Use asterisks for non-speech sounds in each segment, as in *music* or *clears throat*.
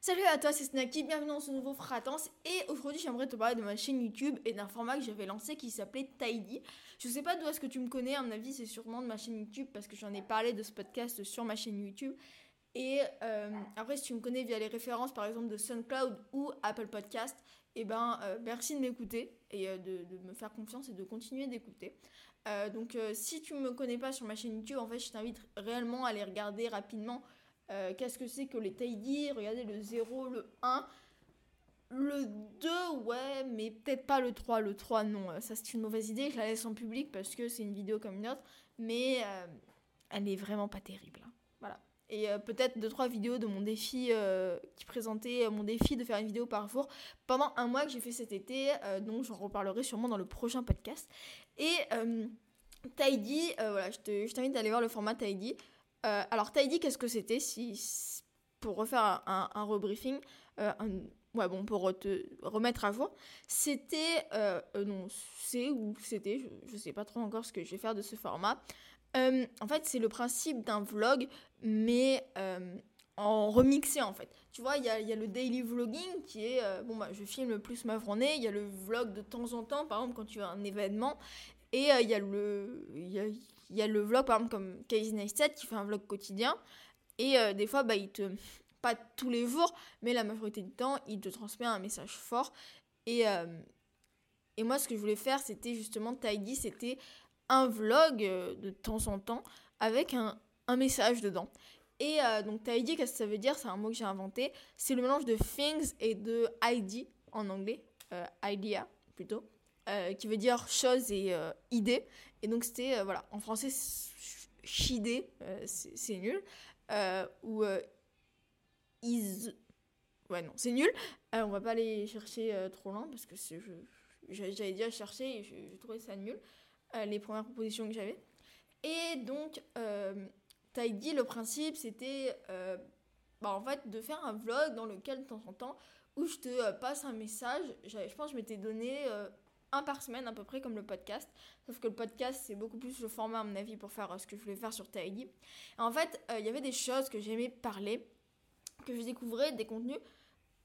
Salut à toi, c'est Snacky, bienvenue dans ce nouveau Fratance. Et aujourd'hui, j'aimerais te parler de ma chaîne YouTube et d'un format que j'avais lancé qui s'appelait Tidy. Je sais pas d'où est-ce que tu me connais, à mon avis, c'est sûrement de ma chaîne YouTube parce que j'en ai parlé de ce podcast sur ma chaîne YouTube. Et euh, après, si tu me connais via les références, par exemple, de SoundCloud ou Apple Podcast, eh ben, euh, merci de m'écouter et euh, de, de, me faire confiance et de continuer d'écouter. donc, si tu me connais pas sur ma chaîne YouTube, en fait, je t'invite réellement à aller regarder rapidement euh, qu'est-ce que c'est que les tidy Regardez le 0, le 1. Le 2, ouais, mais peut-être pas le 3. Le 3, non, euh, ça c'est une mauvaise idée. Je la laisse en public parce que c'est une vidéo comme une autre. Mais euh, elle est vraiment pas terrible. Hein. Voilà. Et peut-être 2-3 vidéos de mon défi qui présentait mon défi de faire une vidéo par jour pendant un mois que j'ai fait cet été. donc j'en reparlerai sûrement dans le prochain podcast. Et Tidy, voilà, je t'invite à aller voir le format Tidy. Euh, alors, Tidy, qu'est-ce que c'était si, Pour refaire un, un rebriefing, euh, ouais, bon, pour te remettre à jour, c'était. Euh, non, c'est ou c'était, je, ne sais pas trop encore ce que je vais faire de ce format. en fait, c'est le principe d'un vlog, mais en remixé en fait. Tu vois, il y a, le daily vlogging qui est, bon bah je filme plus ma journée, il y a le vlog de temps en temps, par exemple quand tu as un événement, et il y a le, il y a le vlog, par exemple, comme Casey Neistat qui fait un vlog quotidien. Et euh, des fois, bah, il te. Pas tous les jours, mais la majorité du temps, il te transmet un message fort. Et, euh, et moi, ce que je voulais faire, c'était justement, Tidy, c'était un vlog euh, de temps en temps avec un, un message dedans. Et donc, Tidy, qu'est-ce que ça veut dire? C'est un mot que j'ai inventé. C'est le mélange de things et de ID en anglais. idea, plutôt. Qui veut dire chose et idée. Et donc c'était, euh, voilà, en français, chidé, euh, c'est nul. Euh, ou is. Ouais, non, c'est nul. on va pas aller chercher trop loin parce que j'avais déjà cherché et j'ai trouvé ça nul, les premières propositions que j'avais. Et donc, t'as dit le principe, c'était bah, en fait de faire un vlog dans lequel de temps en temps, où je te passe un message. Je pense que je m'étais donné par semaine à peu près comme le podcast. Sauf que le podcast c'est beaucoup plus le format à mon avis pour faire euh, ce que je voulais faire sur Tidy. En fait, euh, il y avait des choses que j'aimais parler, que je découvrais, des contenus.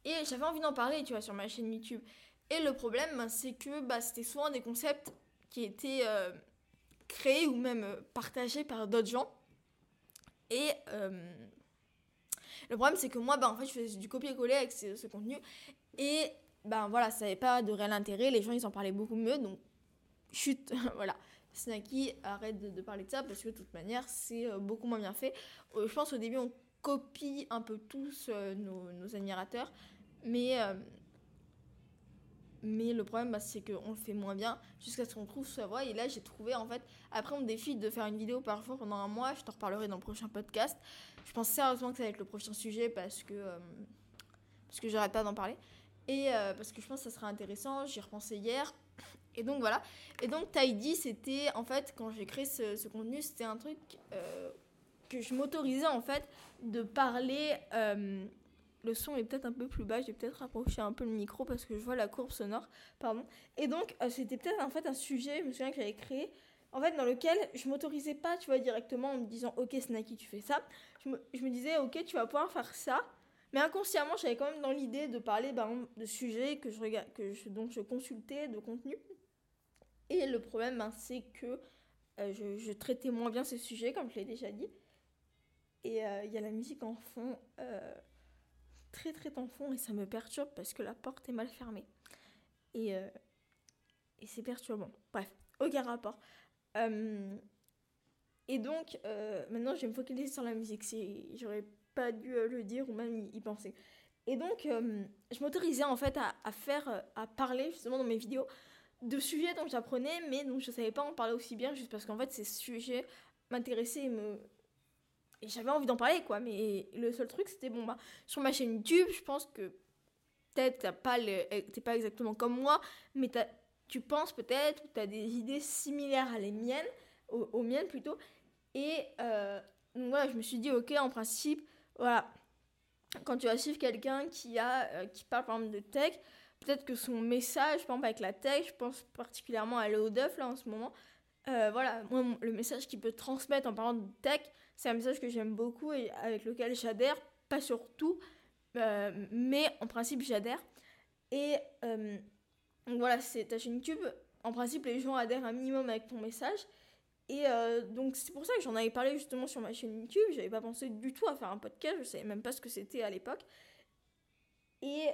Et j'avais envie d'en parler, tu vois, sur ma chaîne YouTube. Et le problème, ben, c'est que bah, c'était souvent des concepts qui étaient euh, créés ou même partagés par d'autres gens. Et le problème, c'est que moi, bah, en fait, je faisais du copier-coller avec ce, ce contenu. Et ben voilà, ça n'avait pas de réel intérêt, les gens ils en parlaient beaucoup mieux, donc chut, *laughs* voilà. Snacky, arrête de, parler de ça parce que de toute manière c'est euh, beaucoup moins bien fait. Euh, je pense au début on copie un peu tous euh, nos, admirateurs, mais, mais le problème bah, c'est qu'on le fait moins bien jusqu'à ce qu'on trouve sa voie. Et là j'ai trouvé en fait, après on défie de faire une vidéo par jour pendant un mois, je te reparlerai dans le prochain podcast. Je pense sérieusement que ça va être le prochain sujet parce que, parce que j'arrête pas d'en parler. Et euh, parce que je pense que ça sera intéressant, j'y repensais hier. Et donc voilà. Et donc Tidy, c'était en fait, quand j'ai créé ce, contenu, c'était un truc euh, que je m'autorisais en fait de parler. Euh, le son est peut-être un peu plus bas, j'ai peut-être rapproché un peu le micro parce que je vois la courbe sonore. Pardon. Et donc c'était peut-être en fait un sujet, je me souviens que j'avais créé. En fait, dans lequel je m'autorisais pas, tu vois, directement en me disant, ok, Snacky, tu fais ça. Je me, je me disais, ok, tu vas pouvoir faire ça mais inconsciemment, j'avais quand même dans l'idée de parler de sujets que je regarde, que je, consultais, de contenu. Et le problème, ben, c'est que euh, je, traitais moins bien ces sujets, comme je l'ai déjà dit. Et euh, il y a la musique en fond, euh, très très en fond, et ça me perturbe parce que la porte est mal fermée. Et, et c'est perturbant. Bref, aucun rapport. et donc, maintenant, je vais me focaliser sur la musique. J'aurais pas dû euh, le dire ou même y penser. Et donc, euh, je m'autorisais en fait à, faire, euh, à parler justement dans mes vidéos de sujets dont j'apprenais, mais dont je savais pas en parler aussi bien, juste parce qu'en fait, ces sujets m'intéressaient et me. Et j'avais envie d'en parler, quoi. Mais le seul truc, c'était bon, bah, sur ma chaîne YouTube, je pense que peut-être t'as pas t'es pas exactement comme moi, mais tu penses peut-être, tu as des idées similaires à les miennes, aux, miennes plutôt. Et donc voilà, je me suis dit, ok, en principe, voilà. Quand tu vas suivre quelqu'un qui, a, euh, qui parle par exemple de tech, peut-être que son message, par exemple avec la tech, je pense particulièrement à Léo Duff là en ce moment, euh, voilà, le message qu'il peut transmettre en parlant de tech, c'est un message que j'aime beaucoup et avec lequel j'adhère, pas sur tout, mais en principe, j'adhère. Et donc voilà, c'est ta chaîne YouTube. En principe, les gens adhèrent un minimum avec ton message. Et donc c'est pour ça que j'en avais parlé justement sur ma chaîne YouTube. J'avais pas pensé du tout à faire un podcast. Je savais même pas ce que c'était à l'époque. Et,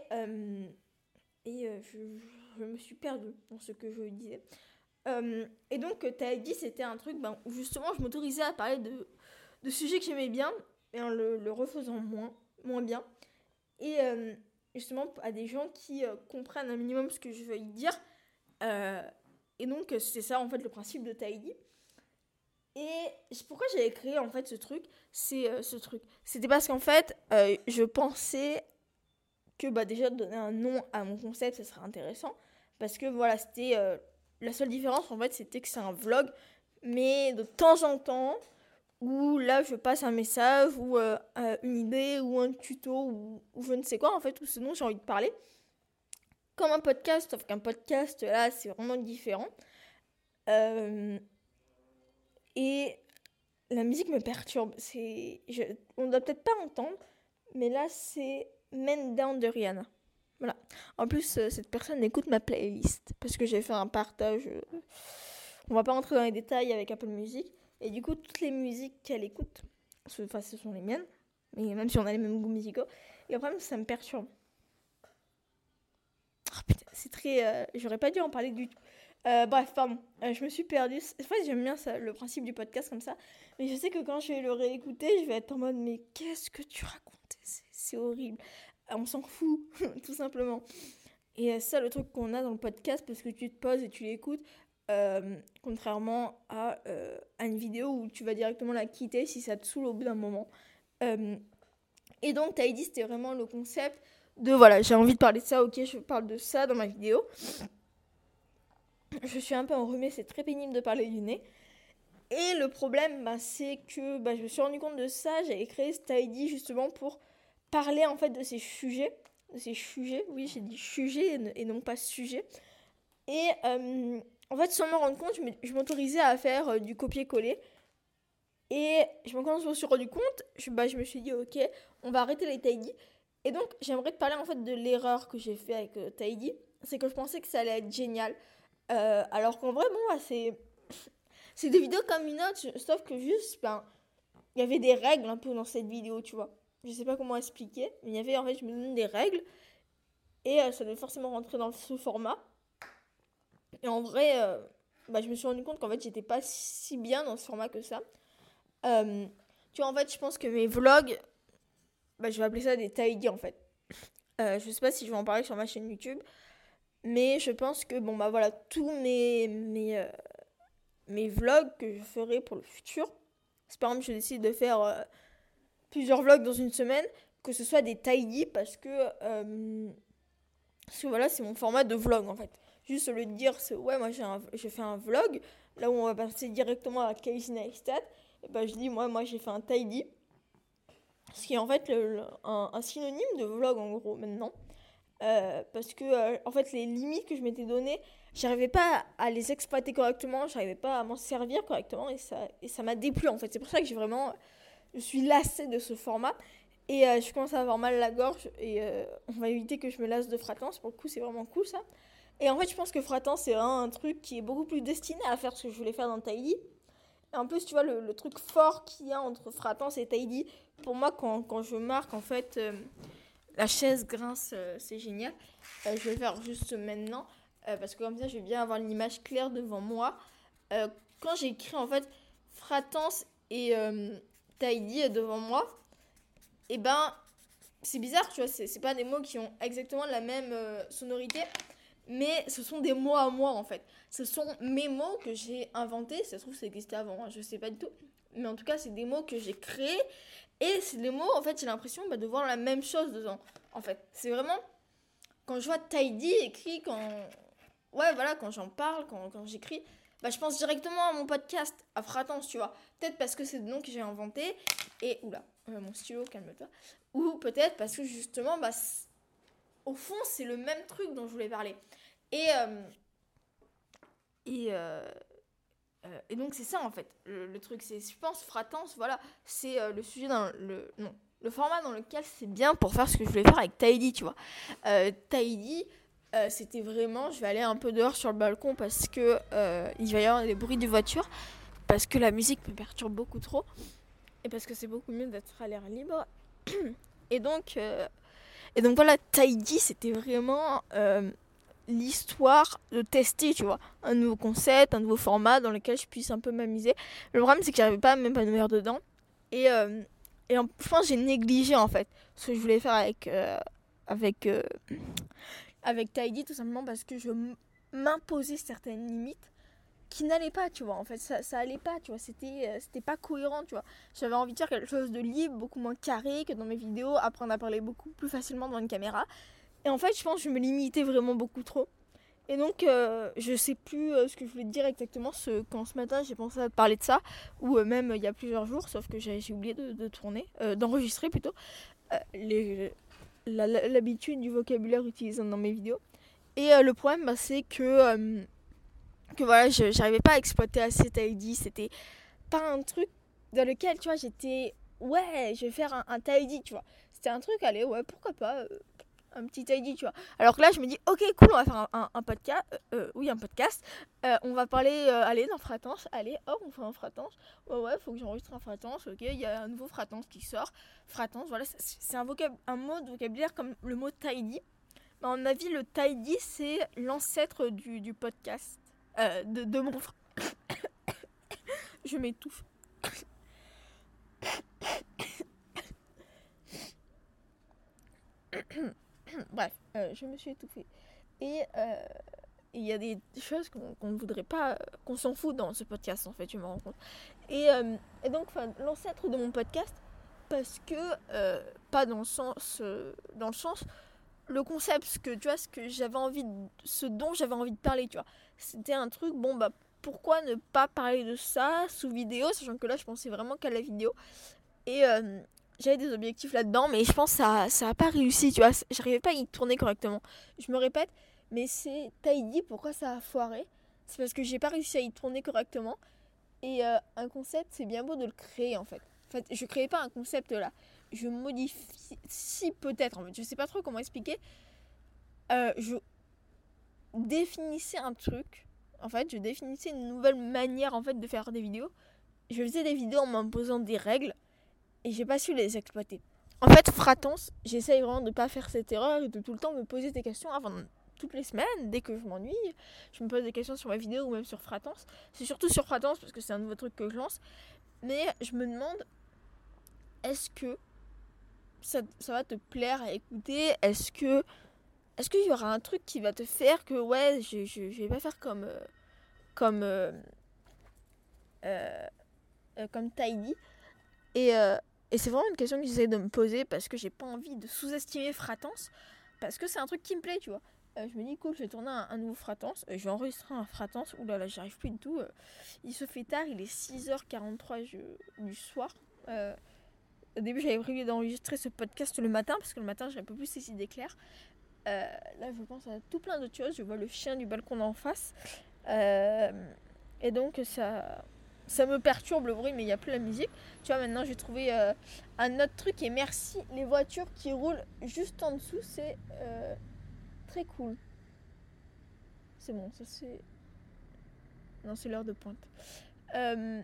et je, je, me suis perdue dans ce que je disais. et donc, dit, c'était un truc ben, où justement je m'autorisais à parler de, de sujets que j'aimais bien et en le, refaisant moins, moins bien. Et justement à des gens qui euh, comprennent un minimum ce que je veux dire. Euh, et donc, c'est ça en fait le principe de Tidy. Et pourquoi j'avais créé en fait ce truc? C'est euh, ce truc. C'était parce qu'en fait, je pensais que bah, déjà donner un nom à mon concept, ça serait intéressant. Parce que voilà, c'était. la seule différence en fait, c'était que c'est un vlog. Mais de temps en temps, où là je passe un message ou euh, une idée ou un tuto ou, je ne sais quoi en fait ou ce dont j'ai envie de parler comme un podcast sauf qu'un podcast là c'est vraiment différent euh, et la musique me perturbe c'est on doit peut-être pas entendre mais là c'est Men Down de Rihanna voilà en plus euh, cette personne écoute ma playlist parce que j'ai fait un partage on va pas rentrer dans les détails avec Apple Music et du coup, toutes les musiques qu'elle écoute, enfin, ce sont les miennes, mais même si on a les mêmes goûts musicaux, et le problème, ça me perturbe. Oh, putain, c'est très. Euh, j'aurais pas dû en parler du tout. Euh, bref, pardon, euh, je me suis perdue. En fait, j'aime bien ça, le principe du podcast comme ça. Mais je sais que quand je vais le réécouter, je vais être en mode Mais qu'est-ce que tu racontes C'est horrible. On s'en fout, *laughs* tout simplement. Et c'est ça le truc qu'on a dans le podcast parce que tu te poses et tu l'écoutes. Euh, contrairement à, euh, à, une vidéo où tu vas directement la quitter si ça te saoule au bout d'un moment. Euh, et donc, dit, c'était vraiment le concept de voilà, j'ai envie de parler de ça, ok, je parle de ça dans ma vidéo. *clears throat* Je suis un peu enrhumée, c'est très pénible de parler du nez. Et le problème, bah, c'est que bah, je me suis rendu compte de ça, j'avais créé ce ID justement pour parler en fait de ces sujets. De ces sujets, oui, j'ai dit sujets et non pas sujet. Et en fait, sans me rendre compte, je m'autorisais à faire euh, du copier-coller. Et je me suis rendu compte, je, bah, je me suis dit, ok, on va arrêter les tidy. Et donc, j'aimerais te parler en fait de l'erreur que j'ai fait avec euh, tidy. C'est que je pensais que ça allait être génial. Euh, alors qu'en vrai, bon, c'est. Des vidéos comme une autre, sauf que juste, ben, il y avait des règles un peu dans cette vidéo, tu vois. Je sais pas comment expliquer, mais il y avait en fait, je me donne des règles. Et ça devait forcément rentrer dans ce format. Et en vrai, euh, bah, je me suis rendu compte qu'en fait, j'étais pas si bien dans ce format que ça. Euh, tu vois, en fait, je pense que mes vlogs, bah, je vais appeler ça des tidy en fait. Euh, je sais pas si je vais en parler sur ma chaîne YouTube, mais je pense que, bon, bah voilà, tous mes, mes, euh, mes vlogs que je ferai pour le futur, c'est par exemple, je décide de faire plusieurs vlogs dans une semaine, que ce soit des tidy parce que, parce que voilà, c'est mon format de vlog en fait juste le dire, c'est ouais, moi j'ai fait un vlog, là où on va passer directement à Casey Neistat, et ben je dis, moi, moi j'ai fait un tidy, ce qui est en fait un, synonyme de vlog en gros maintenant. Euh, parce que euh, en fait les limites que je m'étais données j'arrivais pas à les exploiter correctement j'arrivais pas à m'en servir correctement et ça et ça m'a déplu en fait. C'est pour ça que j'ai vraiment je suis lassée de ce format. Et euh, je commence à avoir mal à la gorge et on va éviter que je me lasse de fréquence pour le coup c'est vraiment cool ça. Et en fait, je pense que Fratan, c'est un truc qui est beaucoup plus destiné à faire ce que je voulais faire dans Tidy. Et en plus, tu vois, le, truc fort qu'il y a entre Fratance et Tidy, pour moi, quand, quand je marque, en fait, la chaise grince, euh, c'est génial. Euh, je vais le faire juste maintenant, parce que comme ça, je vais bien avoir une image claire devant moi. quand j'écris, en fait, Fratance et Tidy devant moi, et eh ben, c'est bizarre, tu vois, c'est pas des mots qui ont exactement la même sonorité mais ce sont des mots à moi en fait. Ce sont mes mots que j'ai inventés, ça se trouve ça existait avant, hein, je sais pas du tout. Mais en tout cas, c'est des mots que j'ai créés et des mots en fait, j'ai l'impression bah, de voir la même chose dedans. En fait, c'est vraiment quand je vois Tidy écrit quand ouais, voilà, quand j'en parle, quand, quand j'écris, bah, je pense directement à mon podcast, à Fratance, tu vois. Peut-être parce que c'est le nom que j'ai inventé et oula, euh, mon stylo, calme-toi. Ou peut-être parce que justement bah au fond, c'est le même truc dont je voulais parler. Et, euh, et, euh, euh, et donc, c'est ça en fait. Le, truc, c'est, je pense, fratance, voilà, c'est le sujet dans le. Non, le format dans lequel c'est bien pour faire ce que je voulais faire avec Tidy, tu vois. Euh, Tidy, euh, c'était vraiment, je vais aller un peu dehors sur le balcon parce que euh, il va y avoir des bruits de voiture, parce que la musique me perturbe beaucoup trop, et parce que c'est beaucoup mieux d'être à l'air libre. *clears throat* Et donc, euh, et donc voilà, Tidy, c'était vraiment euh, l'histoire de tester, tu vois, un nouveau concept, un nouveau format dans lequel je puisse un peu m'amuser. Le problème, c'est que j'arrivais pas à m'épanouir dedans. Et, euh, et en, je pense j'ai négligé en fait ce que je voulais faire avec, euh, avec, euh, avec Tidy, tout simplement parce que je m'imposais certaines limites qui n'allaient pas, tu vois. En fait, ça, ça allait pas, tu vois. C'était, euh, c'était pas cohérent, tu vois. J'avais envie de faire quelque chose de libre, beaucoup moins carré que dans mes vidéos, apprendre à parler beaucoup plus facilement devant une caméra. Et en fait, je pense que je me limitais vraiment beaucoup trop. Et donc, euh, je sais plus euh, ce que je voulais te dire exactement ce, quand ce matin j'ai pensé à parler de ça, ou euh, même il y a plusieurs jours, sauf que j'ai oublié de, tourner, euh, d'enregistrer plutôt, l'habitude du vocabulaire utilisé dans mes vidéos. Et le problème, bah, c'est que, que voilà, j'arrivais pas à exploiter assez Tidy, c'était pas un truc dans lequel, tu vois, j'étais, ouais, je vais faire un, un Tidy, tu vois. C'était un truc, allez, ouais, pourquoi pas, un petit Tidy, tu vois. Alors que là, je me dis, ok, cool, on va faire un, podcast, euh, euh, oui, un podcast, Euh, on va parler, allez, dans Fratance, allez, hop, on fait un Fratance, ouais, ouais, faut que j'enregistre un Fratance, ok, il y a un nouveau Fratance qui sort, Fratance, voilà, c'est- un, un mot de vocabulaire comme le mot Tidy. Mais à mon avis, le Tidy, c'est l'ancêtre du, podcast, de, de mon *coughs* je m'étouffe. Bref, euh, je me suis étouffée. Et euh, il y a des choses qu'on ne voudrait pas, euh, qu'on s'en fout dans ce podcast en fait, je me rends compte. Et, et donc, l'ancêtre de mon podcast, parce que, pas dans le sens, dans le sens, le concept, ce que tu vois, ce que j'avais envie, de- ce dont j'avais envie de parler, tu vois, c'était un truc, bon bah, pourquoi ne pas parler de ça sous vidéo, sachant que là, je pensais vraiment qu'à la vidéo. Et euh, j'avais des objectifs là-dedans, mais je pense que ça, ça pas réussi, tu vois, j'arrivais pas à y tourner correctement. Je me répète, mais c'est Tidy, pourquoi ça a foiré? C'est parce que j'ai pas réussi à y tourner correctement. Et euh, un concept, c'est bien beau de le créer en fait. En fait, je créais pas un concept là. Je modifie, si peut-être, en fait, je sais pas trop comment expliquer. Euh, je définissais un truc. En fait, je définissais une nouvelle manière en fait de faire des vidéos. Je faisais des vidéos en m'imposant des règles et j'ai pas su les exploiter. En fait, Fratance, j'essaye vraiment de pas faire cette erreur et de tout le temps me poser des questions avant toutes les semaines, dès que je m'ennuie, je me pose des questions sur ma vidéo ou même sur Fratance. C'est surtout sur Fratance parce que c'est un nouveau truc que je lance. Mais je me demande, est-ce que ça, ça va te plaire à écouter? Est-ce que est-ce qu'il y aura un truc qui va te faire que ouais, je, je, vais pas faire comme euh, comme euh, euh, euh, comme Tidy et, euh, et c'est vraiment une question que j'essaie de me poser parce que j'ai pas envie de sous-estimer Fratance parce que c'est un truc qui me plaît, tu vois. Euh, je me dis cool, je vais tourner un, nouveau Fratance, euh, je vais enregistrer un Fratance. Ouh là là, j'y arrive plus du tout. il se fait tard, il est 6h43 je- du soir. Au début, j'avais prévu d'enregistrer ce podcast le matin parce que le matin, j'ai un peu plus ces idées claires. Là, je pense à tout plein d'autres choses. Je vois le chien du balcon d'en face. Et donc, ça, ça me perturbe le bruit, mais il n'y a plus la musique. Tu vois, maintenant, j'ai trouvé euh, un autre truc. Et merci, les voitures qui roulent juste en dessous, c'est euh, très cool. C'est bon, ça c'est. Non, c'est l'heure de pointe. Euh,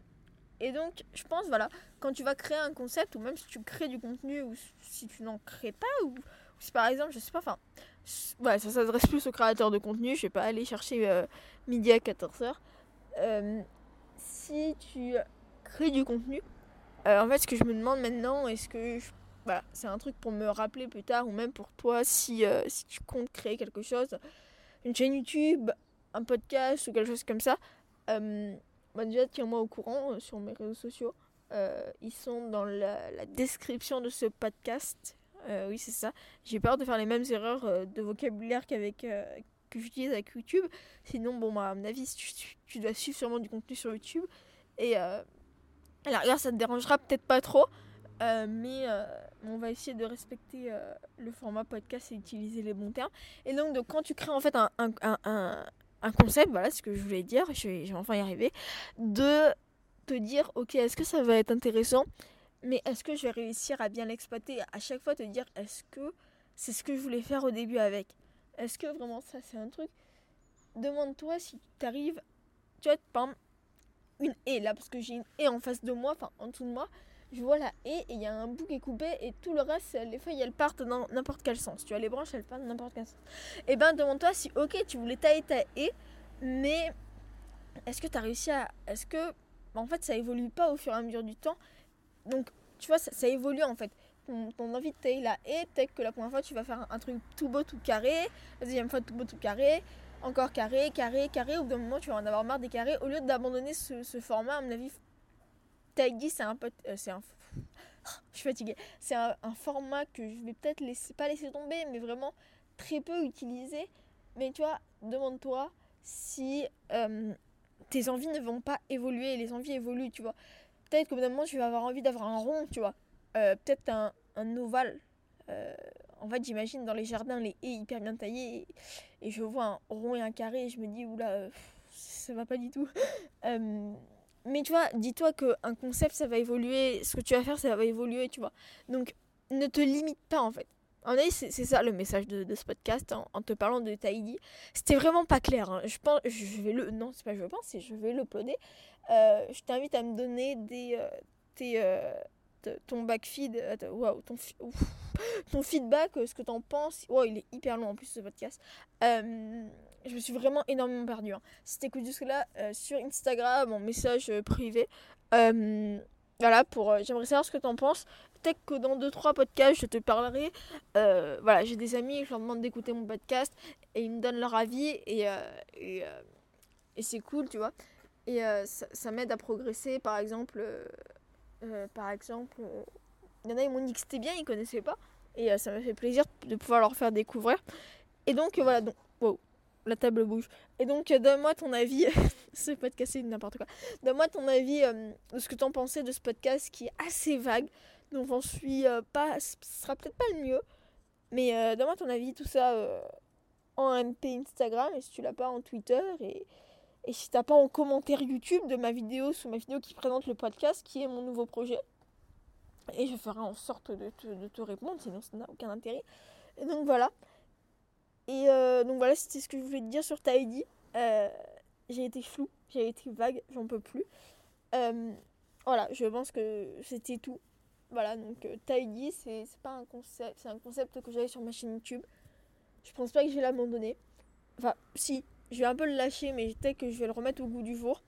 et donc, je pense, voilà, quand tu vas créer un concept, ou même si tu crées du contenu, ou si tu n'en crées pas, ou, si par exemple, je sais pas, enfin, ouais, ça s'adresse plus aux créateurs de contenu, je vais pas aller chercher midi à 14h. Si tu crées du contenu, euh, en fait, ce que je me demande maintenant, est-ce que je- voilà, c'est un truc pour me rappeler plus tard, ou même pour toi, si, euh, si tu comptes créer quelque chose, une chaîne YouTube, un podcast ou quelque chose comme ça, euh, bah déjà tiens-moi au courant euh, sur mes réseaux sociaux. Ils sont dans la, description de ce podcast. Oui, c'est ça. J'ai peur de faire les mêmes erreurs de vocabulaire qu'avec que j'utilise avec YouTube. Sinon, bon, bah, à mon avis, tu, dois suivre sûrement du contenu sur YouTube. Et euh, à la ça te dérangera peut-être pas trop. euh, mais euh, on va essayer de respecter euh, le format podcast et utiliser les bons termes. Et donc, quand tu crées en fait un, concept, voilà ce que je voulais dire, vais enfin y arriver, de te dire, ok, est-ce que ça va être intéressant mais est-ce que je vais réussir à bien l'exploiter? À chaque fois te dire, est-ce que c'est ce que je voulais faire au début avec? Est-ce que vraiment ça c'est un truc? Demande-toi si tu arrives, tu vois, par une haie là, parce que j'ai une haie en face de moi, enfin en dessous de moi, je vois la haie et il y a un bout qui est coupé et tout le reste, les feuilles elles partent dans n'importe quel sens. Tu vois, les branches elles partent dans n'importe quel sens. Et eh ben demande-toi si, ok, tu voulais tailler ta haie, mais est-ce que tu as réussi à. Est-ce que. En fait, ça évolue pas au fur et à mesure du temps? Donc, tu vois, ça, évolue en fait. Ton, envie de tailler la haie, peut-être que la première fois tu vas faire un, truc tout beau, tout carré. La deuxième fois, tout beau, tout carré. Encore carré, carré, carré. Au bout d'un moment, tu vas en avoir marre des carrés. Au lieu d'abandonner ce, format, à mon avis, tailler, c'est un peu. Euh, c'est un. *laughs* je suis fatiguée. C'est un, format que je vais peut-être laisser, pas laisser tomber, mais vraiment très peu utiliser. Mais tu vois, demande-toi si euh, tes envies ne vont pas évoluer. Les envies évoluent, tu vois. Peut-être qu'au bout d'un moment, tu vas avoir envie d'avoir un rond, tu vois. Euh, peut-être un, ovale. Euh, en fait, j'imagine dans les jardins les haies hyper bien taillées. Et, je vois un rond et un carré. Et je me dis, oula, ça va pas du tout. *laughs* mais tu vois, dis-toi qu'un concept, ça va évoluer. Ce que tu vas faire, ça va évoluer, tu vois. Donc, ne te limite pas, en fait. En fait, c'est ça le message de, ce podcast en, te parlant de Tidy. C'était vraiment pas clair. Hein. Je pense, je vais le, non, c'est pas je pense, je vais l'uploader. Euh, je t'invite à me donner des, euh, euh, ton backfeed, wow, ton, *laughs* ton feedback, ce que t'en penses. Wow, il est hyper long en plus ce podcast. je me suis vraiment énormément perdu. Hein. Si t'écoutes jusque là sur Instagram, en message privé. voilà, pour, j'aimerais savoir ce que t'en penses peut-être que dans 2-3 podcasts, je te parlerai. Euh, voilà, j'ai des amis, je leur demande d'écouter mon podcast et ils me donnent leur avis et, euh, et, euh, c'est cool, tu vois. Et ça m'aide à progresser, par exemple. Par exemple, il y en a, ils m'ont dit c'était bien, ils connaissaient pas. Et ça m'a fait plaisir de pouvoir leur faire découvrir. Et donc, voilà, donc, wow, la table bouge. Et donc, donne-moi ton avis. *laughs* ce podcast, c'est n'importe quoi. Donne-moi ton avis de ce que tu en pensais de ce podcast qui est assez vague. Donc j'en suis euh, pas. Ce sera peut-être pas le mieux. Mais euh, donne-moi ton avis, tout ça euh, en MP Instagram et si tu l'as pas en Twitter. Et si t'as pas en commentaire YouTube de ma vidéo, sous ma vidéo qui présente le podcast, qui est mon nouveau projet. Et je ferai en sorte de te, répondre, sinon ça n'a aucun intérêt. Et donc voilà. Et donc voilà, c'était ce que je voulais te dire sur Tidy. j'ai été flou, j'ai été vague, j'en peux plus. voilà, je pense que c'était tout. Voilà, donc euh, Tidy, c'est pas un concept, c'est un concept que j'avais sur ma chaîne YouTube. Je pense pas que je vais l'abandonner. Enfin, si, je vais un peu le lâcher, mais peut-être que je vais le remettre au goût du jour.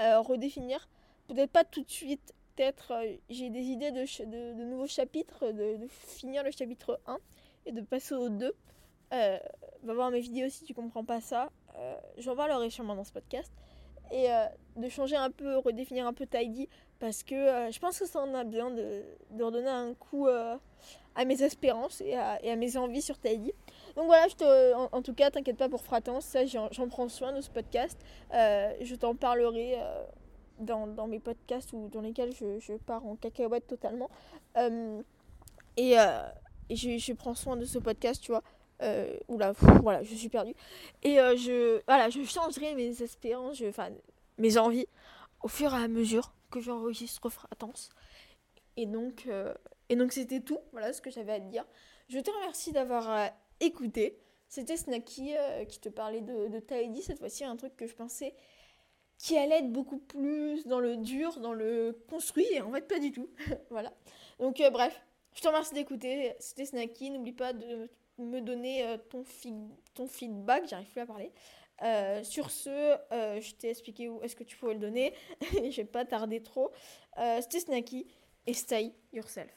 Euh, redéfinir. Peut-être pas tout de suite. Peut-être euh, j'ai des idées de, nouveaux chapitres, de, finir le chapitre 1 et de passer au 2. va voir mes vidéos si tu comprends pas ça. J'en parlerai sûrement dans ce podcast. Et de changer un peu, redéfinir un peu Tidy parce que euh, je pense que ça en a besoin de, redonner un coup euh, à mes espérances et à, et à, mes envies sur Tidy. Donc voilà, je te, en, tout cas, t'inquiète pas pour Fratance, ça j'en prends soin de ce podcast. Euh, je t'en parlerai dans, dans, mes podcasts ou dans lesquels je, je pars en cacahuète totalement. et, je, je, prends soin de ce podcast, tu vois. oula, voilà, je suis perdue. Et je, voilà, je changerai mes espérances, enfin, mes envies au fur et à mesure que j'enregistre Fratance. Et donc, euh, et donc c'était tout. Voilà ce que j'avais à te dire. Je te remercie d'avoir euh, écouté. C'était Snacky euh, qui te parlait de, de. Cette fois-ci, un truc que je pensais qui allait être beaucoup plus dans le dur, dans le construit. Et en fait, pas du tout. *laughs* voilà. Donc, bref, je te remercie d'écouter. C'était Snacky. N'oublie pas de me donner ton, ton feedback. J'arrive plus à parler. Euh, sur ce, euh, je t'ai expliqué où est-ce que tu pouvais le donner. *laughs* je vais pas tarder trop. Euh, C'était Snacky et stay yourself.